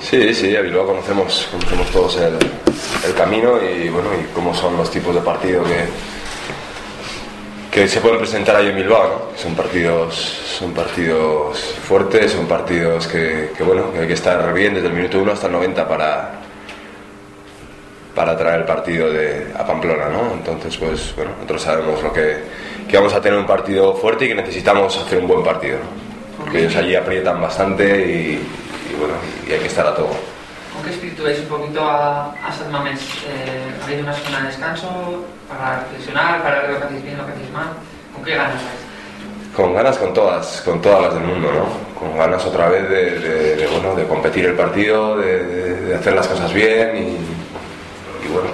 Sí, sí, a Bilbao conocemos, conocemos todos el, el camino y bueno y cómo son los tipos de partido que, que se pueden presentar ahí en Bilbao, ¿no? Son partidos, son partidos fuertes, son partidos que, que, bueno, que hay que estar bien desde el minuto 1 hasta el 90 para para traer el partido de, a Pamplona, ¿no? Entonces, pues bueno, nosotros sabemos lo que, que vamos a tener un partido fuerte y que necesitamos hacer un buen partido, ¿no? Porque ellos allí aprietan bastante y, bueno, y hay que estar a todo. ¿Con qué espíritu veis un poquito a, a San Mamés? Eh, ¿Ha habido una semana de descanso para reflexionar, para ver lo que hacéis bien, lo que hacéis mal? ¿Con qué ganas vais? Con ganas con todas, con todas las del mundo, ¿no? Con ganas otra vez de, de, de, bueno, de competir el partido, de, de, hacer las cosas bien y, y, bueno,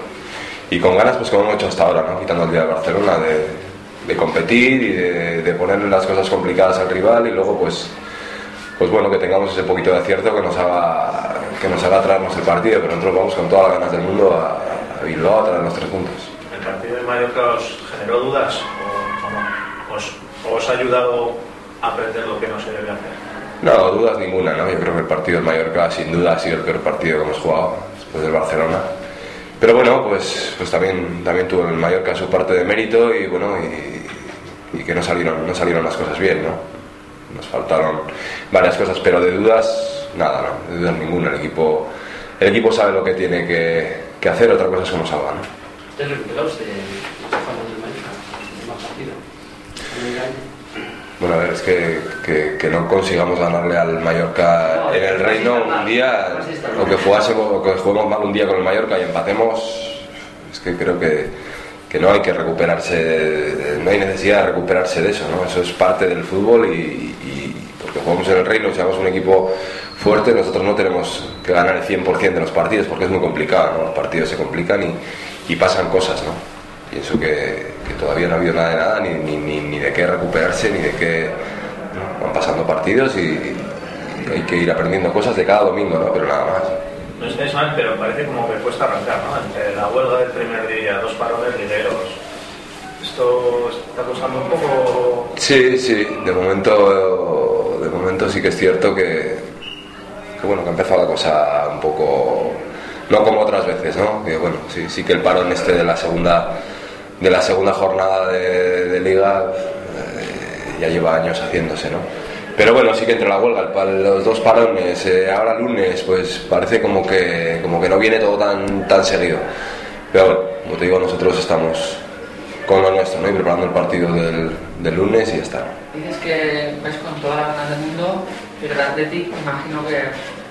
y con ganas pues como hemos hecho hasta ahora, ¿no? Quitando el día de Barcelona, de, de competir y de, de ponerle las cosas complicadas al rival y luego pues pues bueno, que tengamos ese poquito de acierto que nos haga, que nos haga traernos el partido, pero nosotros vamos con todas las ganas del mundo a, a Bilbao a traer los tres puntos. ¿El partido de Mallorca os generó dudas o, o no? ¿Os, ¿Os, ha ayudado a aprender lo que no se debe hacer? No, dudas ninguna, ¿no? Yo creo que el partido de Mallorca sin duda ha sido el peor partido que hemos jugado después del Barcelona. Pero bueno, pues, pues también, también tuvo el Mallorca su parte de mérito y bueno, y, y que no salieron, no salieron las cosas bien, ¿no? Nos faltaron varias cosas, pero de dudas, nada, no, de dudas ninguna. El equipo, el equipo sabe lo que tiene que, que hacer, otra cosa es cómo salga. ¿no? ¿Te recuperados de? Bueno, a ver, es que, que, que, no consigamos ganarle al Mallorca no, en el Reino un día, o que, jugásemos, o que juguemos mal un día con el Mallorca y empatemos, es que creo que, que no hay que recuperarse, no hay necesidad de recuperarse de eso, ¿no? Eso es parte del fútbol y, porque jugamos en el Reino, si somos un equipo fuerte, nosotros no tenemos que ganar el 100% de los partidos porque es muy complicado, ¿no? Los partidos se complican y, y pasan cosas, ¿no? Pienso que, que, todavía no ha habido nada de nada, ni, ni, ni, de qué recuperarse, ni de qué... Van pasando partidos y, y, hay que ir aprendiendo cosas de cada domingo, ¿no? Pero nada más no estáis mal, pero parece como que cuesta arrancar, ¿no? Entre la huelga del primer día, dos parones ligeros. ¿Esto está costando un poco...? Sí, sí, de momento sí que es cierto que, que bueno, que ha empezado la cosa un poco... No como otras veces, ¿no? Que bueno, sí, sí que el parón este de la segunda, de la segunda jornada de, de liga eh, ya lleva años haciéndose, ¿no? Pero bueno, sí que entre la huelga, los dos parones, eh, ahora lunes, pues parece como que, como que no viene todo tan, tan seguido. Pero bueno, como te digo, nosotros estamos con lo nuestro, ¿no? Y preparando el partido del, del lunes y ya está. Dices que vais con todas las ganas del mundo, pero el Athletic, imagino que,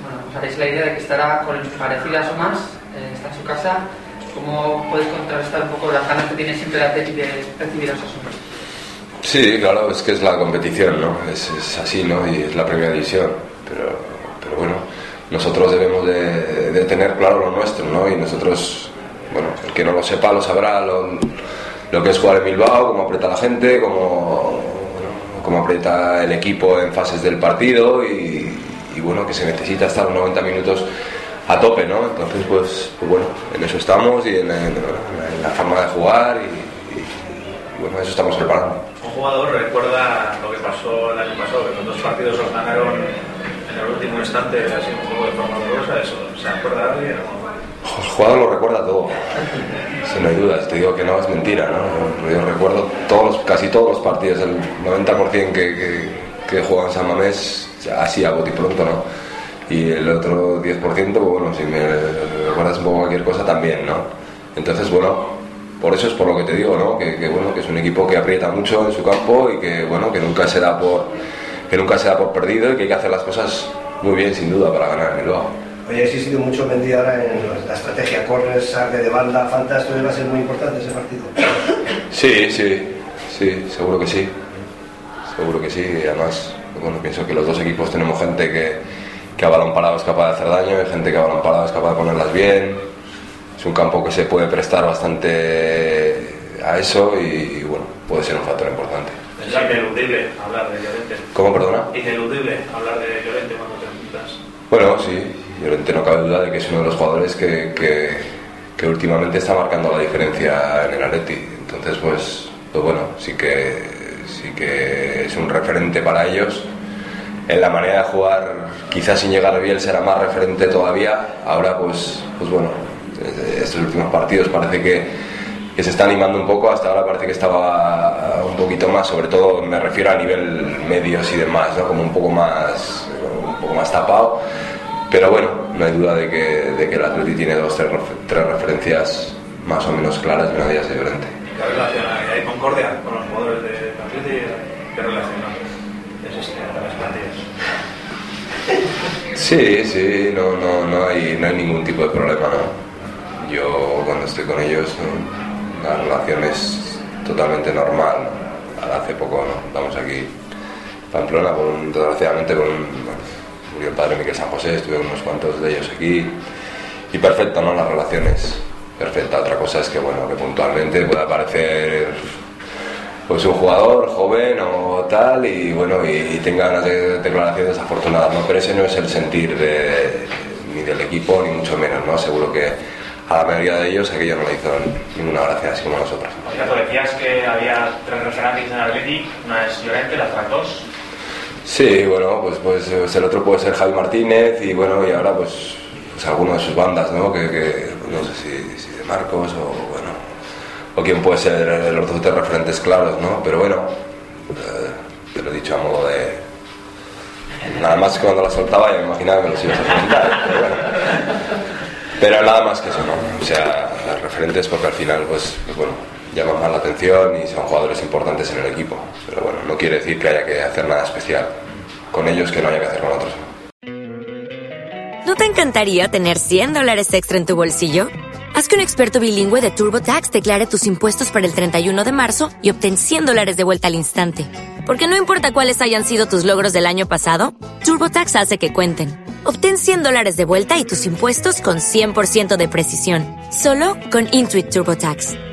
bueno, os haréis la idea de que estará con parecidas o más, eh, está en su casa. ¿Cómo podéis contrarrestar un poco las ganas que tiene siempre el Athletic de recibir a esos hombres? Sí, claro, es que es la competición, ¿no? Es, es así, ¿no? Y es la primera división. Pero, pero bueno, nosotros debemos de, de, tener claro lo nuestro, ¿no? Y nosotros, bueno, el que no lo sepa lo sabrá, lo, lo que es jugar en Bilbao, cómo aprieta la gente, cómo, cómo aprieta el equipo en fases del partido y, bueno, que se necesita estar 90 minutos a tope, ¿no? Entonces, pues, pues bueno, en eso estamos y en, la forma de jugar y, y bueno, eso estamos preparando jugador recuerda lo que pasó el año pasado, que con dos partidos los ganaron en el último instante, así un poco de forma dolorosa, eso, ¿se acuerda alguien? El jugador lo recuerda todo, si no hay dudas, te digo que no es mentira, ¿no? Yo recuerdo todos, casi todos los partidos, el 90% que, que, que juegan San Mamés, así a bote pronto, ¿no? Y el otro 10%, pues bueno, si me recuerdas un poco cualquier cosa también, ¿no? Entonces, bueno, por eso es por lo que te digo, ¿no? Que, que, bueno, que es un equipo que aprieta mucho en su campo y que bueno, que nunca se da por que nunca se da por perdido y que hay que hacer las cosas muy bien sin duda para ganar en Bilbao. Oye, ha existido mucho Mendy ahora en la estrategia corner, saque de banda, falta, esto va a ser muy importante ese partido. Sí, sí, sí, seguro que sí. Seguro que sí, y además, bueno, pienso que los dos equipos tenemos gente que, que a balón parado es capaz de hacer daño, hay gente que a balón parado es capaz de ponerlas bien. Es un campo que se puede prestar bastante a eso y, bueno, puede ser un factor importante. Es ineludible hablar de Llorente. ¿Cómo, perdona? Ineludible hablar de Llorente cuando te enfrentas. Bueno, sí, Llorente no cabe duda de que es uno de los jugadores que, que, que últimamente está marcando la diferencia en el Atleti. Entonces, pues, pues bueno, sí que, sí que es un referente para ellos. En la manera de jugar, quizás sin llegar bien será más referente todavía. Ahora, pues, pues bueno, estos últimos partidos parece que, que se está animando un poco. Hasta ahora parece que estaba un poquito más, sobre todo me refiero a nivel medios y demás, ¿no? como un poco más, un poco más tapado. Pero bueno, no hay duda de que, de que el Atleti tiene dos, tres, tres referencias más o menos claras y una de ellas es Llorente. ¿Qué relación hay? ¿Hay concordia con los jugadores de Atleti? ¿Qué relación existe entre las plantillas? Sí, sí, no, no, no, hay, no hay ningún tipo de problema, ¿no? Yo cuando estoy con ellos, ¿no? la relación es totalmente normal. ¿no? Hace poco, ¿no? Estamos aquí Pamplona, con desgraciadamente con un- murió el padre Miquel San José, estuve unos cuantos de ellos aquí. Y perfecto, ¿no? La relación es perfecta. Otra cosa es que, bueno, que puntualmente pueda parecer pues un jugador joven o tal y bueno y, y tenga unas de- declaraciones desafortunadas no pero ese no es el sentir de- ni del equipo ni mucho menos no seguro que a la mayoría de ellos aquello no le hizo ninguna gracia así como a nosotros Por cierto, decías que había tres referencias en Atleti, una es Llorente, las otras dos. Sí bueno pues pues pues, el otro puede ser Javi Martínez y bueno y ahora pues, pues alguno de sus bandas no que, que, no sé si, de Marcos o bueno o quién puede ser los tres referentes claros no pero bueno eh, te lo he dicho a modo de Nada más cuando la soltaba ya me imaginaba que los ibas a preguntar. Pero, bueno. Pero nada más que eso, ¿no? O sea, referentes porque al final, pues, pues bueno, llaman más la atención y son jugadores importantes en el equipo. Pero bueno, no quiere decir que haya que hacer nada especial con ellos que no haya que hacer con otros. ¿No te encantaría tener 100 dólares extra en tu bolsillo? Haz que un experto bilingüe de TurboTax declare tus impuestos para el 31 de marzo y obtén 100 dólares de vuelta al instante. Porque no importa cuáles hayan sido tus logros del año pasado, TurboTax hace que cuenten. Obtén 100 dólares de vuelta y tus impuestos con 100% de precisión. Solo con Intuit TurboTax.